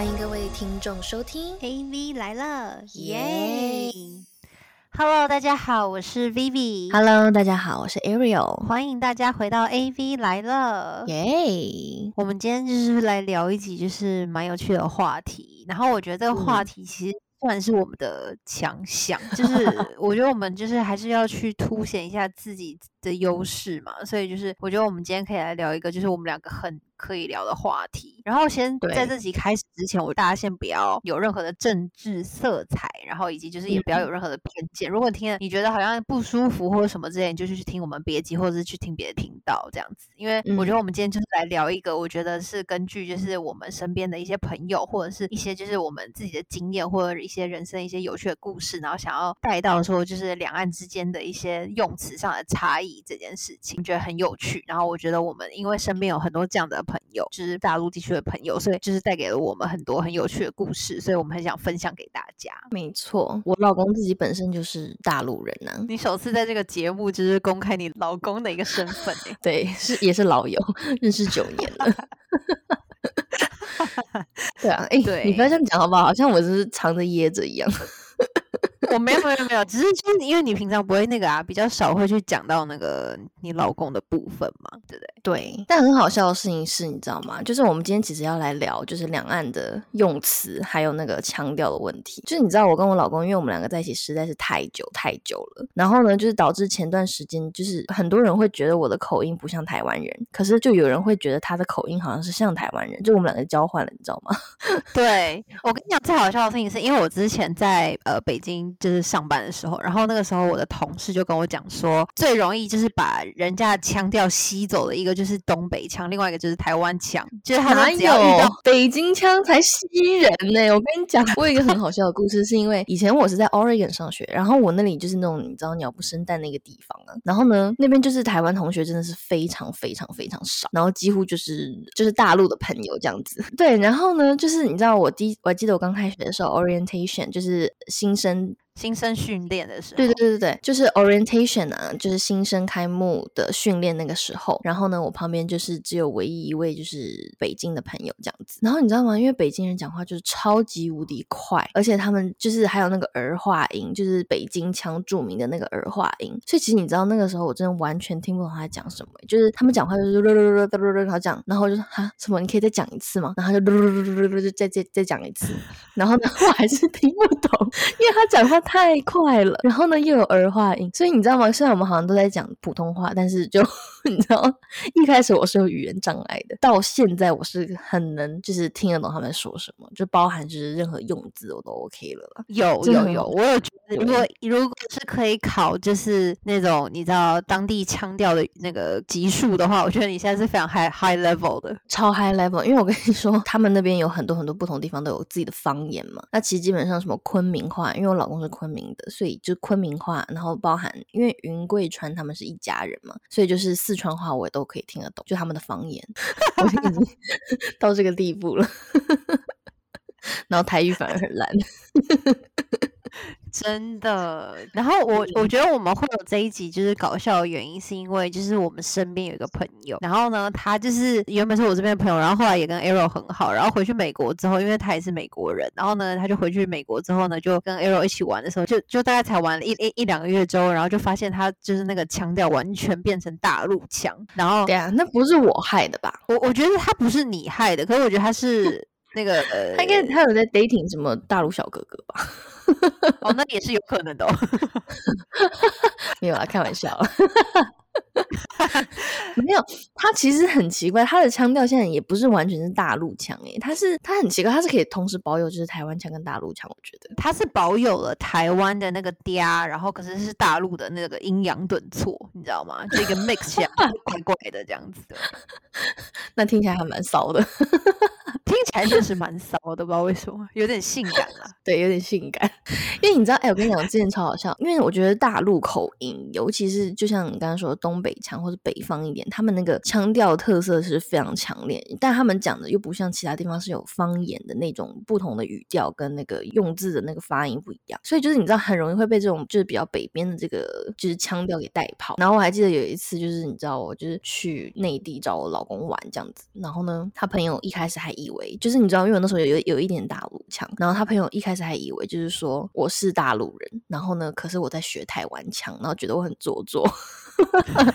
欢迎各位听众收听 AV 来了，耶！Hello，大家好，我是 Vivi。！Hello，大家好，我是 Ariel。欢迎大家回到 AV 来了。耶！我们今天就是来聊一集，就是蛮有趣的话题。然后我觉得这个话嗯题其实算是我们的强项，就是 我觉得我们就是还是要去凸显一下自己的优势嘛。所以就是我觉得我们今天可以来聊一个，就是我们两个很可以聊的话题。然后先在这集开始之前，我大家先不要有任何的政治色彩，然后以及就是也不要有任何的偏见。如果听了你觉得好像不舒服或者什么之类，你就去听我们别集，或者是去听别的频道这样子。因为我觉得我们今天就是来聊一个，我觉得是根据就是我们身边的一些朋友，或者是一些就是我们自己的经验，或者一些人生一些有趣的故事，然后想要带到说就是两岸之间的一些用词上的差异这件事情，觉得很有趣。然后我觉得我们因为身边有很多这样的朋友，就是大陆地区的朋友，所以就是带给了我们很多很有趣的故事，所以我们很想分享给大家。没错，我老公自己本身就是大陆人呢、你首次在这个节目就是公开你老公的一个身份、欸，对，是也是老友，认识九年了。对啊，哎、对你不要这样讲好不好？好像我只是藏着掖着一样。我没有没有没有，只是就是因为你平常不会那个啊，比较少会去讲到那个你老公的部分嘛，对不对？对，但很好笑的事情是，你知道吗？就是我们今天其实要来聊，就是两岸的用词还有那个腔调的问题。就是你知道，我跟我老公，因为我们两个在一起实在是太久太久了，然后呢，就是导致前段时间，就是很多人会觉得我的口音不像台湾人，可是就有人会觉得他的口音好像是像台湾人，就我们两个交换了，你知道吗？对，我跟你讲最好笑的事情是，因为我之前在呃北京就是上班的时候，然后那个时候我的同事就跟我讲说，最容易就是把人家的腔调吸走的一个就是东北腔，另外一个就是台湾腔，就是他哪们只要遇到有北京腔才吸人呢、我跟你讲，我有一个很好笑的故事，是因为以前我是在 Oregon 上学，然后我那里就是那种你知道鸟不生蛋那个地方啊，然后呢那边就是台湾同学真的是非常非常非常少，然后几乎就是就是大陆的朋友这样子。对，然后呢就是你知道我第一我还记得我刚开学的时候 orientation 就是新生新生训练的时候，对对对对对，就是 orientation 啊，就是新生开幕的训练那个时候。然后呢，我旁边就是只有唯一一位就是北京的朋友这样子。然后你知道吗？因为北京人讲话就是超级无敌快，而且他们就是还有那个儿化音，就是北京腔著名的那个儿化音。所以其实你知道那个时候我真的完全听不懂他在讲什么，就是他们讲话就是然后讲，然后就说哈什么？你可以再讲一次吗？然后他就就再再再讲一次。然后呢，我还是听不懂，因为他讲话太快了，然后呢又有儿化音，所以你知道吗？虽然我们好像都在讲普通话，但是就 你知道，一开始我是有语言障碍的，到现在我是很能就是听得懂他们在说什么，就包含就是任何用字我都 OK 了。有有有，我有觉得，如果如果是可以考，就是那种你知道当地腔调的那个级数的话，我觉得你现在是非常 high high level 的。超 high level，因为我跟你说，他们那边有很多很多不同地方都有自己的方言嘛。那其实基本上什么昆明话，因为我老公是昆明的，所以就昆明话，然后包含因为云贵川他们是一家人嘛，所以就是四川话我也都可以听得懂，就他们的方言，我已经 到这个地步了。然后台语反而很烂，真的，然后我我觉得我们会有这一集就是搞笑的原因，是因为就是我们身边有一个朋友，然后呢，他就是原本是我这边的朋友，然后后来也跟 Arrow 很好，然后回去美国之后，因为他也是美国人，然后呢，他就回去美国之后呢，就跟 Arrow 一起玩的时候，就就大概才玩了一一一两个月之后，然后就发现他就是那个腔调完全变成大陆腔，然后对啊，那不是我害的吧？我我觉得他不是你害的，可是我觉得他是那个呃，他应该他有在 dating 什么大陆小哥哥吧？哦，那也是有可能的、哦。没有啊，开玩笑。没有，他其实很奇怪，他的腔调现在也不是完全是大陆腔诶，他是他很奇怪，他是可以同时保有就是台湾腔跟大陆腔，我觉得。他是保有了台湾的那个嗲，然后可是是大陆的那个阴阳顿挫，你知道吗？就一个 mix 起来怪怪的这样子的，那听起来还蛮骚的，听起来确实蛮骚的，不知道为什么，有点性感啊。对，有点性感。因为你知道，哎、我跟你讲，之前超好笑，因为我觉得大陆口音，尤其是就像你刚刚说的东北腔或者北方一点，他们那个腔调特色是非常强烈，但他们讲的又不像其他地方是有方言的那种不同的语调跟那个用字的那个发音不一样，所以就是你知道很容易会被这种就是比较北边的这个就是腔调给带跑。然后我还记得有一次，就是你知道我就是去内地找我老公玩这样子，然后呢，他朋友一开始还以为就是你知道，因为我那时候有有有一点大陆腔，然后他朋友一开始还以为就是说我是大陆人，然后呢，可是我在学台湾腔，然后觉得我很做作。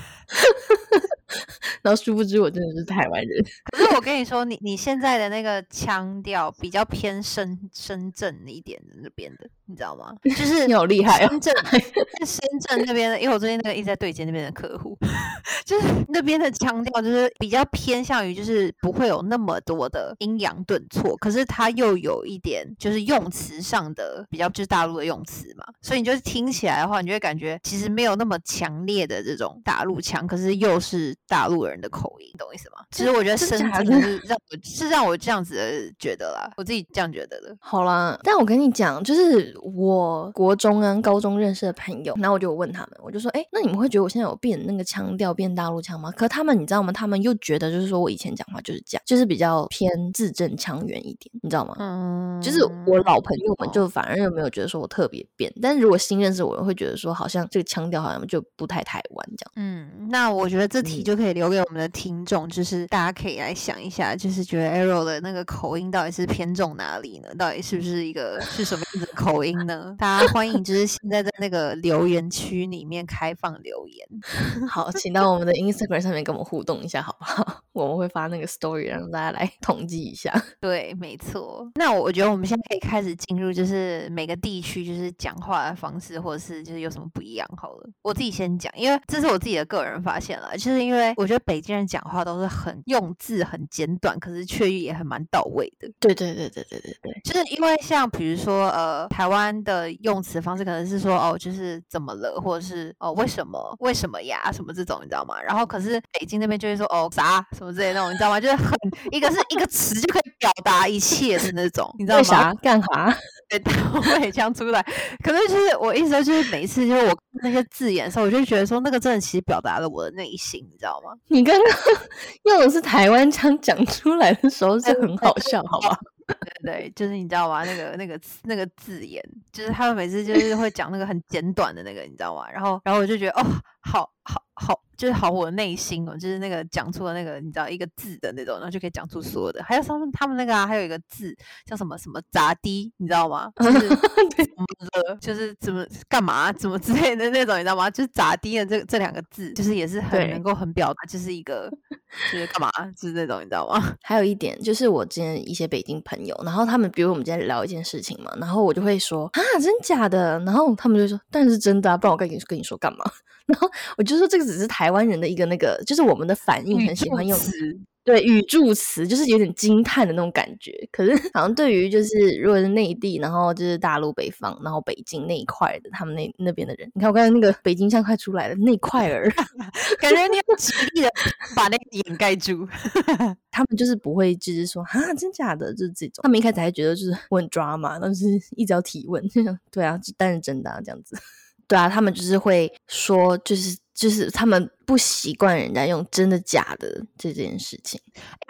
然后殊不知我真的是台湾人。可 是我跟你说，你你现在的那个腔调比较偏深深圳一点的那边的，你知道吗？就是你好厉害哦！深圳 深圳那边的，因为我最近那个一直在对接那边的客户，就是那边的腔调就是比较偏向于，就是不会有那么多的阴阳顿挫，可是它又有一点就是用词上的比较就是大陆的用词嘛，所以你就是听起来的话，你就会感觉其实没有那么强烈的这种大陆腔，可是又是大陆人的口音，懂我意思吗？其实我觉得深圳是让我 是让我这样子的觉得啦，我自己这样觉得的。好啦，但我跟你讲，就是我国中跟高中认识的朋友，然后我就问他们，我就说，哎，那你们会觉得我现在有变那个腔调变大陆腔吗？可他们你知道吗？他们又觉得就是说我以前讲话就是这样，就是比较偏字正腔圆一点，你知道吗？嗯，就是我老朋友们就反而又没有觉得说我特别变，但是如果新认识我人会觉得说好像这个腔调好像就不太台湾这样。嗯，那我觉得这题就可以留给我们的听众，就是大家可以来想一下，就是觉得 Arrow 的那个口音到底是偏重哪里呢？到底是不是一个是什么样子的口音呢？大家欢迎就是现在在那个留言区里面开放留言。好，请到我们的 Instagram 上面跟我们互动一下，好不好？我们会发那个 story 让大家来统计一下。对，没错。那我觉得我们现在可以开始进入，就是每个地区就是讲话的方式，或者是就是有什么不一样。好了，我自己先讲，因为这是我自己的个人发现了，就是因为我觉得北京人讲话都是很用字很简短，可是却也很蛮到位的。对对对对对对对，就是因为像比如说呃，台湾的用词方式可能是说哦，就是怎么了，或者是哦为什么为什么呀什么这种，你知道吗？然后可是北京那边就会说哦啥什么之类那种，你知道吗？就是很一个是一个词就可以表达一切的那种，你知道吗？干啥？对，我也讲出来。可是就是我意思就是每一次就是我那些字眼的时候，我就觉得说那个真的其实表达了我的内心，你知道吗？你刚刚 用的是台湾腔讲出来的时候是很好笑，好吧？对对，就是你知道吗？那个那个那个字眼，就是他们每次就是会讲那个很简短的那个，你知道吗？然后然后我就觉得哦，好好好。就是好，我的内心哦，就是那个讲出了那个你知道一个字的那种，然后就可以讲出所有的。还有他们他们那个啊，还有一个字叫什么什么砸滴，你知道吗？就是 怎么就是怎么干嘛怎么之类的那种，你知道吗？就是砸滴的这这两个字，就是也是很能够很表达，就是一个就是干嘛就是那种，你知道吗？还有一点就是我之前一些北京朋友，然后他们比如我们今天聊一件事情嘛，然后我就会说啊真假的，然后他们就说但是真的啊，不然我跟你跟你说干嘛？然后我就说这个只是台湾人的一个那个，就是我们的反应很喜欢用词，对语助词，就是有点惊叹的那种感觉。可是 好像对于就是如果是内地，然后就是大陆北方，然后北京那一块的，他们那那边的人，你看我刚才那个北京腔快出来了，那块儿，感觉你要极力的把那个掩盖住。他们就是不会就是说啊真假的，就是这种。他们一开始还觉得就是我很抓嘛，但是一直要提问，对啊，但是真的啊这样子。对啊，他们就是会说，就是就是他们不习惯人家用真的假的这件事情。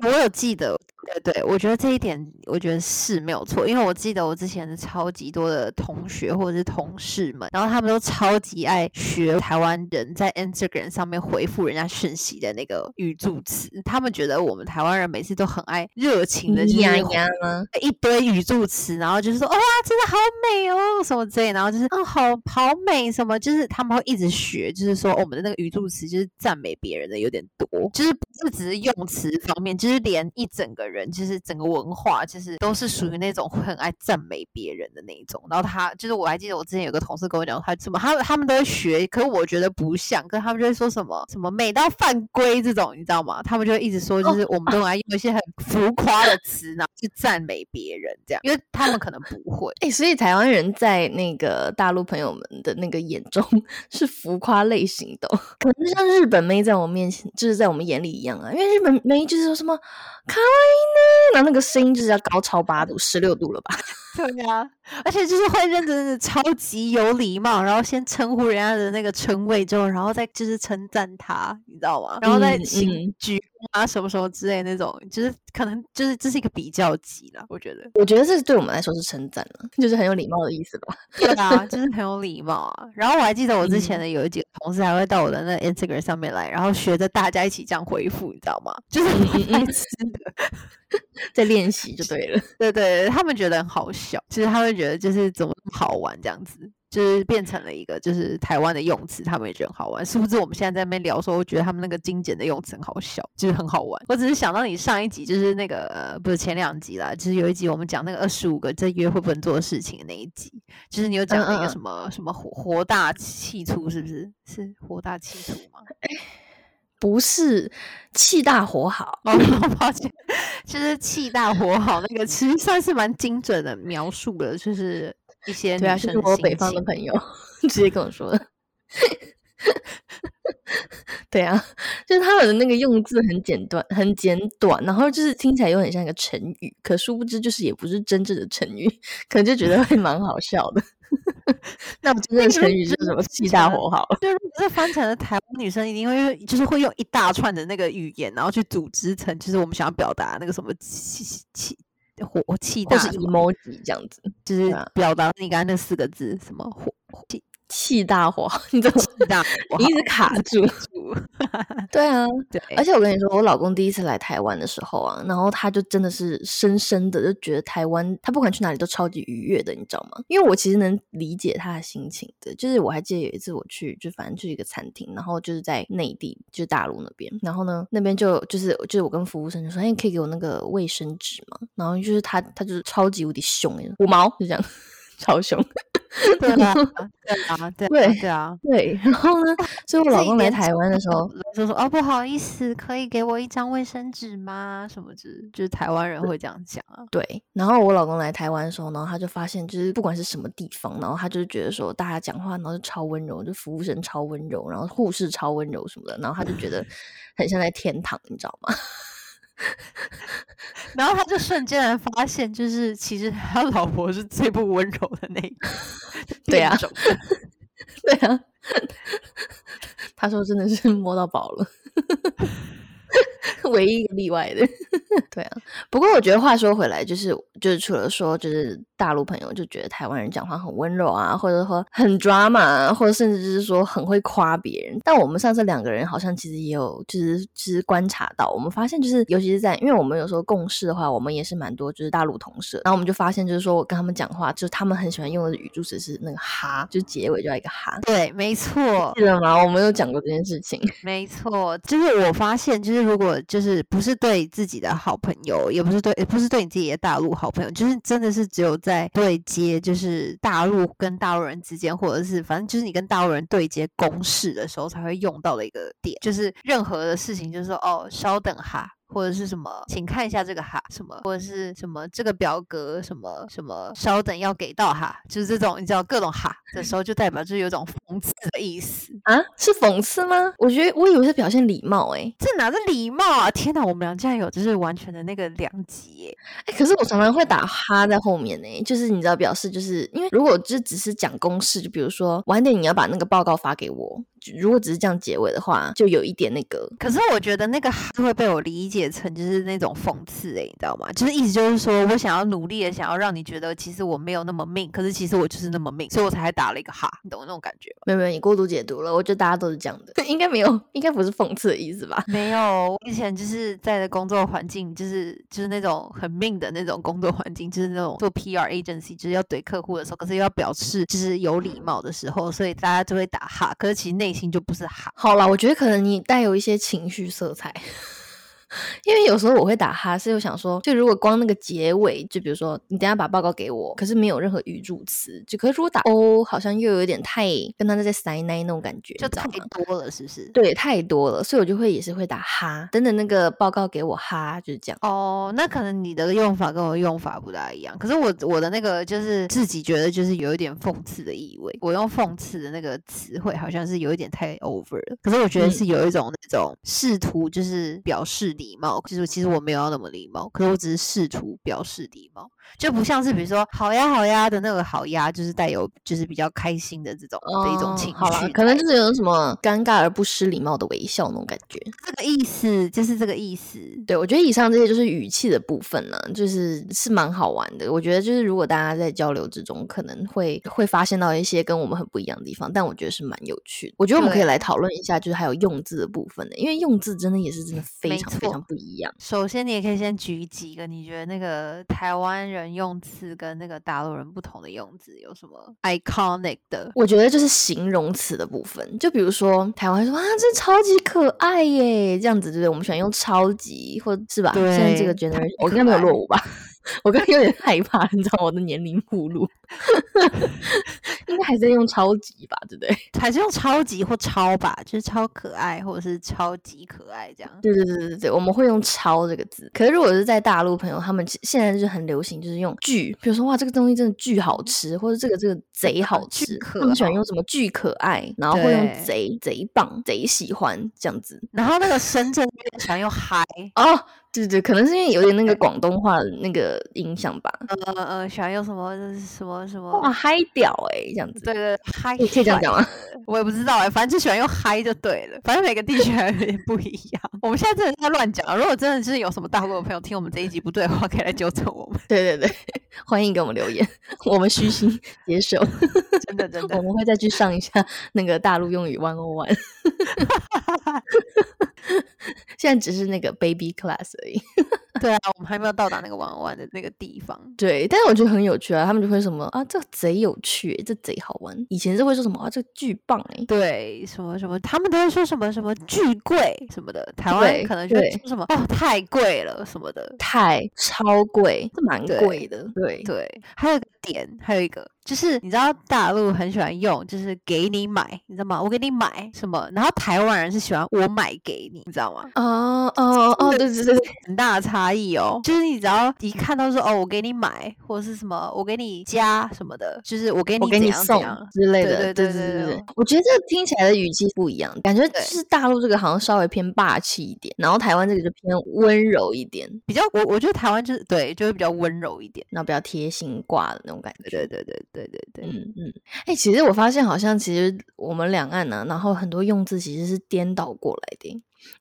我有记得。对对，我觉得这一点，我觉得是没有错，因为我记得我之前的超级多的同学或者是同事们，然后他们都超级爱学台湾人在 Instagram 上面回复人家讯息的那个语助词，他们觉得我们台湾人每次都很爱热情的呀呀一堆语助词，然后就是说哇，真的好美哦什么之类，然后就是嗯好好美。什么，就是他们会一直学，就是说我们的那个语助词就是赞美别人的有点多，就是不是只是用词方面，就是连一整个人。人就是整个文化，就是都是属于那种很爱赞美别人的那一种。然后他就是我还记得我之前有个同事跟我讲，他什么他他们都会学，可是我觉得不像，跟他们就会说什么什么美到犯规这种，你知道吗？他们就会一直说，就是我们都爱用一些很浮夸的词，然后去赞美别人这样，因为他们可能不会。哎，所以台湾人在那个大陆朋友们的那个眼中是浮夸类型的，可能像日本妹在我面前，就是在我们眼里一样啊。因为日本妹就是说什么卡哇伊。那那个声音就是要高超八度、十六度了吧？对啊，而且就是会认真的、超级有礼貌，然后先称呼人家的那个称谓之后，然后再就是称赞他，你知道吗？然后再请鞠啊什么什么之类那种，就是可能就是这是一个比较级了，我觉得。我觉得这对我们来说是称赞了，就是很有礼貌的意思吧？对啊，就是很有礼貌啊。然后我还记得我之前的有几个同事还会到我的那 Instagram 上面来，然后学着大家一起这样回复，你知道吗？就是爱吃的。在练习就对了。对对，他们觉得很好笑，其实他们觉得就是怎么好玩这样子，就是变成了一个就是台湾的用词，他们也觉得很好玩。是不是我们现在在那边聊说，我觉得他们那个精简的用词很好笑，就是很好玩。我只是想到你上一集就是那个呃不是前两集啦，就是有一集我们讲那个二十五个在约会不能做的事情的那一集，就是你有讲那个什么什么活活大气粗，是不是？是活大气粗吗？不是气大火好，哦，抱歉，就是气大火好那个，其实算是蛮精准的描述了，就是一些对啊，就是我北方的朋友 直接跟我说的。对啊，就是他们的那个用字很简短，很简短，然后就是听起来又很像一个成语，可殊不知就是也不是真正的成语，可能就觉得会蛮好笑的。那真正的成语是什么？气大活好。就如果是翻成了台湾女生，一定会就是会用一大串的那个语言，然后去组织成就是我们想要表达那个什么气气火气大，或是 emoji 这样子，就是表达你刚才那四个字什么火气。气大火，你怎么气大？你一直卡住。对啊，对。而且我跟你说，我老公第一次来台湾的时候啊，然后他就真的是深深的就觉得台湾，他不管去哪里都超级愉悦的，你知道吗？因为我其实能理解他的心情的。就是我还记得有一次我去，就反正去一个餐厅，然后就是在内地，就是大陆那边，然后呢，那边就就是就是我跟服务生就说：“哎，可以给我那个卫生纸吗？”然后就是他，他就是超级无敌凶，五毛就这样。超凶，对啊，对啊，对对啊，对。然后呢，所以我老公来台湾的时候就说：“哦，不好意思，可以给我一张卫生纸吗？”什么之，就是台湾人会这样讲啊。对。然后我老公来台湾的时候，然后他就发现，就是不管是什么地方，然后他就是觉得说，大家讲话，然后就超温柔，就服务生超温柔，然后护士超温柔什么的，然后他就觉得 很像在天堂，你知道吗？然后他就瞬间发现，就是其实他老婆是最不温柔的那个，对呀，对啊，他说真的是摸到宝了。唯一一个例外的，对啊。不过我觉得话说回来，就是就是除了说，就是大陆朋友就觉得台湾人讲话很温柔啊，或者说很 drama，或者甚至就是说很会夸别人。但我们上次两个人好像其实也有，就是其实观察到，我们发现就是，尤其是在，因为我们有时候共事的话，我们也是蛮多就是大陆同事，然后我们就发现就是说我跟他们讲话，就是他们很喜欢用的语助词是那个哈，就结尾就要一个哈。对，没错，记得吗？我们有讲过这件事情。没错，就是我发现，就是如果。就是不是对自己的好朋友，也不是对，也不是对你自己的大陆好朋友，就是真的是只有在对接，就是大陆跟大陆人之间，或者是反正就是你跟大陆人对接公事的时候才会用到的一个点，就是任何的事情，就是说哦，稍等哈。或者是什么，请看一下这个哈，什么或者是什么这个表格，什么什么，稍等要给到哈，就是这种你知道各种哈的时候，就代表就是有种讽刺的意思啊？是讽刺吗？我觉得我以为是表现礼貌，哎，这哪是礼貌啊？天哪，我们俩竟然有就是完全的那个两极，哎，可是我常常会打哈在后面呢，就是你知道表示就是因为如果就只是讲公式，就比如说晚点你要把那个报告发给我。如果只是这样结尾的话，就有一点那个。可是我觉得那个哈会被我理解成就是那种讽刺诶，你知道吗？就是意思就是说我想要努力的想要让你觉得其实我没有那么命，可是其实我就是那么命，所以我才打了一个哈，你懂那种感觉吗？没有没有，你过度解读了。我觉得大家都是这样的，应该没有，应该不是讽刺的意思吧？没有，我以前就是在的工作环境就是就是那种很命的那种工作环境，就是那种做 PR agency 就是要怼客户的时候，可是又要表示就是有礼貌的时候，所以大家就会打哈。可是其实内心就不是哈。好了，我觉得可能你带有一些情绪色彩。因为有时候我会打哈，是又想说，就如果光那个结尾，就比如说你等下把报告给我，可是没有任何语助词，就可是如果打哦，好像又有点太跟他在塞奶那种感觉，就太多了，是不是？对，太多了，所以我就会也是会打哈，等等那个报告给我哈，就是这样。哦，那可能你的用法跟我用法不大一样，可是我我的那个就是自己觉得就是有一点讽刺的意味，我用讽刺的那个词汇好像是有一点太 over 了，可是我觉得是有一种那种试图就是表示礼。礼貌，就是其实我没有要那么礼貌，可是我只是试图表示礼貌。就不像是比如说好呀好呀的那个好呀，就是带有就是比较开心的这种的一种情绪，可能就是有什么尴尬而不失礼貌的微笑那种感觉，这个意思就是这个意思。对，我觉得以上这些就是语气的部分呢，就是是蛮好玩的。我觉得就是如果大家在交流之中，可能会会发现到一些跟我们很不一样的地方，但我觉得是蛮有趣的。我觉得我们可以来讨论一下，就是还有用字的部分的，因为用字真的也是真的非常非常不一样。首先，你也可以先举几个你觉得那个台湾人用词跟那个大陆人不同的用词有什么 iconic 的？我觉得就是形容词的部分，就比如说台湾说啊，这超级可爱耶，这样子对不对？我们喜欢用超级，或是吧？现在这个 generation，我应该没有落伍吧？我刚刚有点害怕，你知道我的年龄暴露，应该还在用超级吧，对不对？还是用超级或超吧，就是超可爱或者是超级可爱这样。对对对对对，我们会用超这个字。可是如果是在大陆朋友，他们现在就是很流行，就是用巨，比如说哇，这个东西真的巨好吃，或者这个这个贼好吃，他们喜欢用什么巨可爱，然后会用贼贼棒、贼喜欢这样子。然后那个深圳喜欢用嗨哦。对对，可能是因为有点那个广东话的那个影响吧。呃呃，喜欢用什么什么什么哇嗨屌哎，这样子。对对，嗨可以这样讲吗？我也不知道哎，反正就喜欢用嗨就对了。反正每个地区还有点不一样。我们现在真的在乱讲，如果真的是有什么大陆的朋友听我们这一集不对的话，可以来纠正我们。对对对，欢迎给我们留言，我们虚心接受。真的真的，我们会再去上一下那个大陆用语 One O One。现在只是那个 baby class 而已。对啊，我们还没有到达那个玩玩的那个地方。对，但是我觉得很有趣啊，他们就会什么啊，这贼有趣，这贼好玩。以前是会说什么啊，这巨棒哎，对，什么什么，他们都会说什么什么巨贵什么的。台湾可能就说什么哦，太贵了什么的，太超贵，这蛮贵的。对对，还有个点，还有一个。就是你知道大陆很喜欢用，就是给你买，你知道吗？我给你买什么？然后台湾人是喜欢我买给你，你知道吗？哦哦哦，对对对，很大的差异哦。就是你只要一看到说哦，我给你买，或者是什么，我给你加什么的，就是我给你给你送之类的，对对对对对。我觉得这个听起来的语气不一样，感觉就是大陆这个好像稍微偏霸气一点，然后台湾这个就偏温柔一点，比较我我觉得台湾就是对，就会比较温柔一点，然后比较贴心挂的那种感觉，对对对。对对对，嗯嗯，哎，其实我发现好像其实我们两岸呢，然后很多用字其实是颠倒过来的，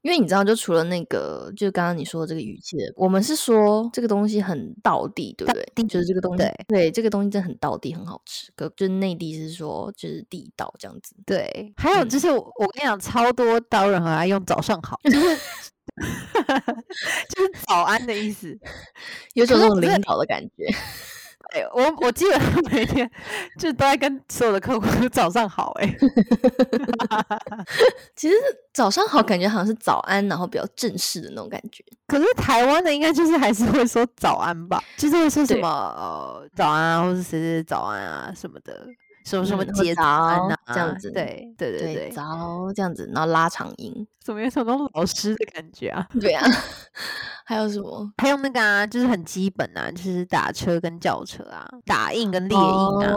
因为你知道，就除了那个，就刚刚你说的这个语气，我们是说这个东西很道地，对不对？就是这个东西，对，这个东西真的很道地，很好吃。可就是内地是说就是地道这样子。对，还有就是我跟你讲，超多刀人很爱用早上好，就是 就是早安的意思，有种那种领导的感觉。我我基本上每天就都在跟所有的客户说早上好哎，其实早上好感觉好像是早安，然后比较正式的那种感觉。可是台湾的应该就是还是会说早安吧，就是会说什么呃早安啊，或者谁谁早安啊什么的。什么什么节早这样子，对对对对，早这样子，然后拉长音，怎么有种老师的感觉啊？对啊，还有什么？还有那个啊，就是很基本啊，就是打车跟轿车啊，打印跟列印啊，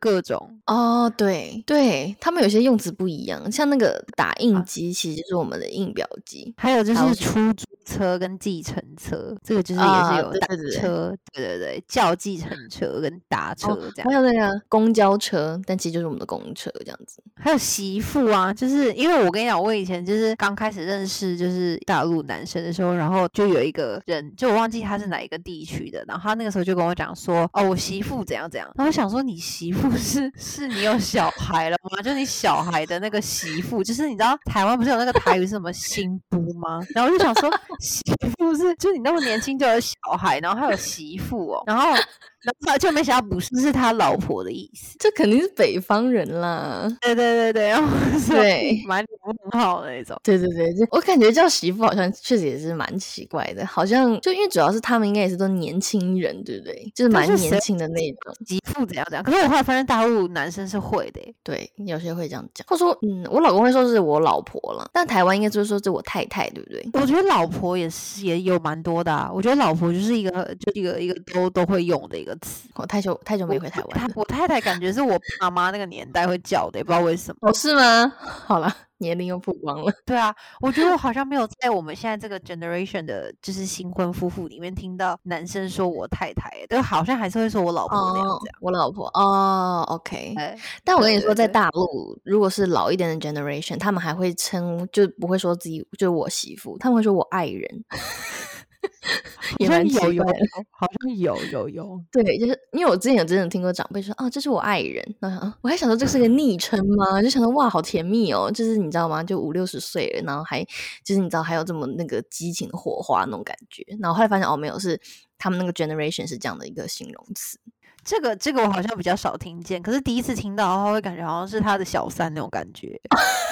各种哦。对对，他们有些用词不一样，像那个打印机其实就是我们的印表机，还有就是出租车跟计程车，这个就是也是有打车，对对对，叫计程车跟打车这样，还有那个公交车。但其实就是我们的公车这样子，还有媳妇啊，就是因为我跟你讲，我以前就是刚开始认识就是大陆男生的时候，然后就有一个人，就我忘记他是哪一个地区的，然后他那个时候就跟我讲说，哦，我媳妇怎样怎样，然后我想说你媳妇是是你有小孩了吗？就你小孩的那个媳妇，就是你知道台湾不是有那个台语是什么新夫吗？然后我就想说媳妇是就你那么年轻就有小孩，然后还有媳妇哦，然后。然后就没想到不是是他老婆的意思，这肯定是北方人啦。对对对对，然后对蛮很好的那种。对 对对，我感觉叫媳妇好像确实也是蛮奇怪的，好像就因为主要是他们应该也是都年轻人，对不对？就是蛮年轻的那种。媳妇怎样怎样？可是我后来发现大陆男生是会的，对，有些会这样讲，或者说嗯，我老公会说是我老婆了，但台湾应该就是说是我太太，对不对？我觉得老婆也是也有蛮多的啊。我觉得老婆就是一个就一个一个都都会用的一个。我太久太久没回台湾，我太太感觉是我爸妈那个年代会叫的，也不知道为什么。哦，是吗？好了，年龄又曝光了。对啊，我觉得我好像没有在我们现在这个 generation 的，就是新婚夫妇里面听到男生说我太太，都好像还是会说我老婆那样子。我老婆哦，OK。但我跟你说，在大陆，如果是老一点的 generation，他们还会称，就不会说自己就是我媳妇，他们会说我爱人。也蛮奇有有怪的。好像有有有，对，就是因为我之前有真的听过长辈说啊，这是我爱人，我还想说这是个 昵称吗？就想到哇，好甜蜜哦，就是你知道吗？就五六十岁了，然后还就是你知道还有这么那个激情的火花那种感觉，然后后来发现哦，没有，是他们那个 generation 是这样的一个形容词。这个这个我好像比较少听见，可是第一次听到的话，会感觉好像是他的小三那种感觉，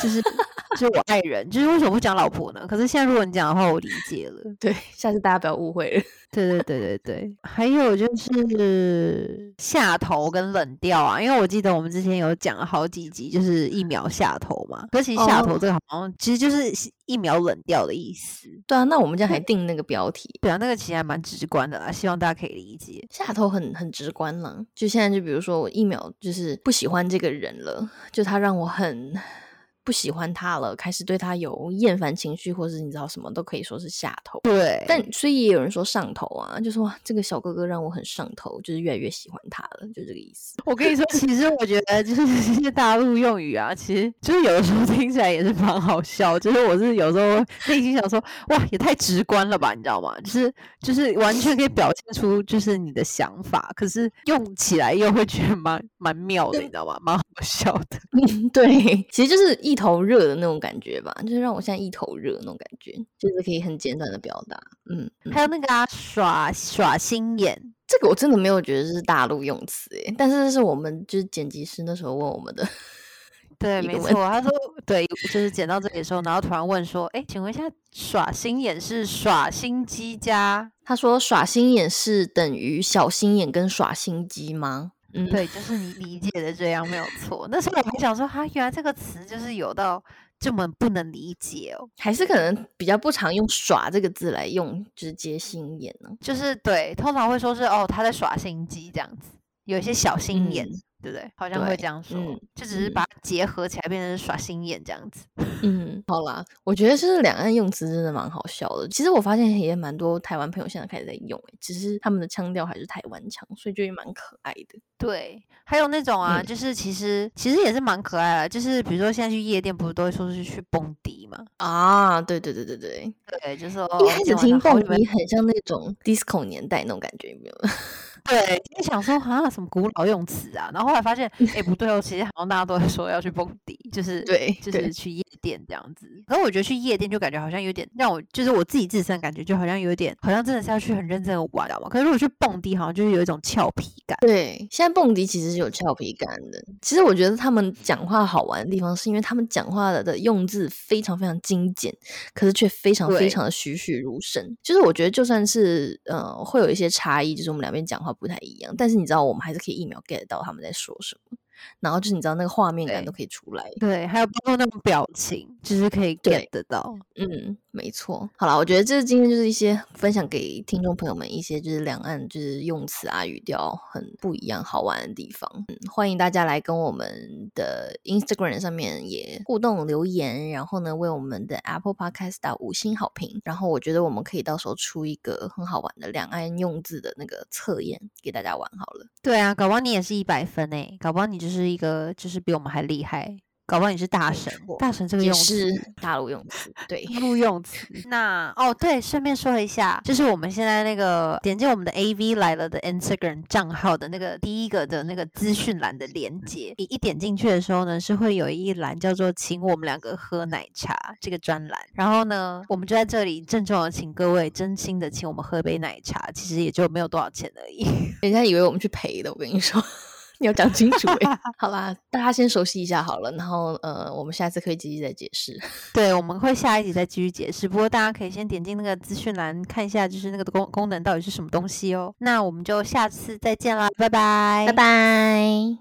就是就是我爱人，就是为什么不讲老婆呢？可是现在如果你讲的话，我理解了。对，下次大家不要误会了。对对对对对，还有就是下头跟冷调啊，因为我记得我们之前有讲了好几集，就是一秒下头嘛。可是其实下头哦这个好像其实就是一秒冷掉的意思。对啊，那我们这样还定那个标题，对啊，那个其实还蛮直观的啦，希望大家可以理解。下头很很直观就现在，就比如说我一秒就是不喜欢这个人了，就他让我很不喜欢他了，开始对他有厌烦情绪，或是你知道什么都可以说是下头。对，但所以也有人说上头啊，就说哇，这个小哥哥让我很上头，就是越来越喜欢他了，就这个意思。我跟你说，其实我觉得就是 这些大陆用语啊，其实就是有的时候听起来也是蛮好笑。就是我是有时候内心想说，哇，也太直观了吧，你知道吗？就是就是完全可以表现出就是你的想法，可是用起来又会觉得蛮蛮妙的，你知道吗？蛮好笑的。嗯对，其实就是一头热的那种感觉吧，就是让我现在一头热那种感觉，就是可以很简短的表达。嗯，嗯还有那个啊，耍耍心眼，这个我真的没有觉得是大陆用词诶，但是这是我们就是剪辑师那时候问我们的。对，没错。他说，对，就是剪到这里的时候，然后突然问说，哎，请问一下，耍心眼是耍心机加他说耍心眼是等于小心眼跟耍心机吗？嗯，对，就是你理解的这样没有错。那时候我还想说，哈，原来这个词就是有到这么不能理解哦。还是可能比较不常用“耍”这个字来用，直接心眼呢。就是对，通常会说是哦，他在耍心机这样子，有一些小心眼，嗯对不对？好像会对这样说，嗯就只是嗯把它结合起来变成耍心眼这样子。嗯，好啦，我觉得就是两岸用词真的蛮好笑的。其实我发现也蛮多台湾朋友现在开始在用、欸，只是他们的腔调还是台湾腔，所以就也蛮可爱的。对，还有那种啊，嗯就是其实其实也是蛮可爱的，就是比如说现在去夜店，不是都会说是去蹦迪嘛？啊，对对对对对，对，就是说一开始听蹦迪很像那种 disco 年代那种感觉，有没有？对，就想说啊，什么古老用词啊，然后后来发现，哎，不对哦，其实好像大家都在说要去蹦迪，就是对就是去夜店这样子。可是我觉得去夜店就感觉好像有点让我，就是我自己自身感觉就好像有点，好像真的是要去很认真的玩，知道吗？可是如果去蹦迪，好像就是有一种俏皮感。对，现在蹦迪其实是有俏皮感的。其实我觉得他们讲话好玩的地方，是因为他们讲话的的用字非常非常精简，可是却非常非常的栩栩如生。就是我觉得就算是呃会有一些差异，就是我们两边讲话不太一样，但是你知道我们还是可以一秒 get 到他们在说什么，然后就是你知道那个画面感对都可以出来。对，还有包括那种表情，就是可以 get 得到。嗯，没错。好了，我觉得这今天就是一些分享给听众朋友们一些就是两岸就是用词啊语调很不一样好玩的地方。嗯，欢迎大家来跟我们的 Instagram 上面也互动留言，然后呢为我们的 Apple Podcast 打五星好评。然后我觉得我们可以到时候出一个很好玩的两岸用字的那个测验给大家玩好了。对啊，搞不好你也是一百分诶，搞不好你就是一个就是比我们还厉害，搞不好你是大神，大神这个用词 大陆用词，对。大陆用词。那哦，对，顺便说一下，就是我们现在那个点击我们的 AV 来了的 Instagram 账号的那个第一个的那个资讯栏的连接，你一点进去的时候呢，是会有一栏叫做“请我们两个喝奶茶”这个专栏。然后呢，我们就在这里郑重的请各位真心的请我们喝杯奶茶，其实也就没有多少钱而已。人家以为我们去赔的，我跟你说，你要讲清楚哎、好啦，大家先熟悉一下好了，然后呃，我们下次可以继续再解释。对，我们会下一集再继续解释。不过大家可以先点进那个资讯栏看一下，就是那个功功能到底是什么东西哦。那我们就下次再见啦，拜拜，拜拜。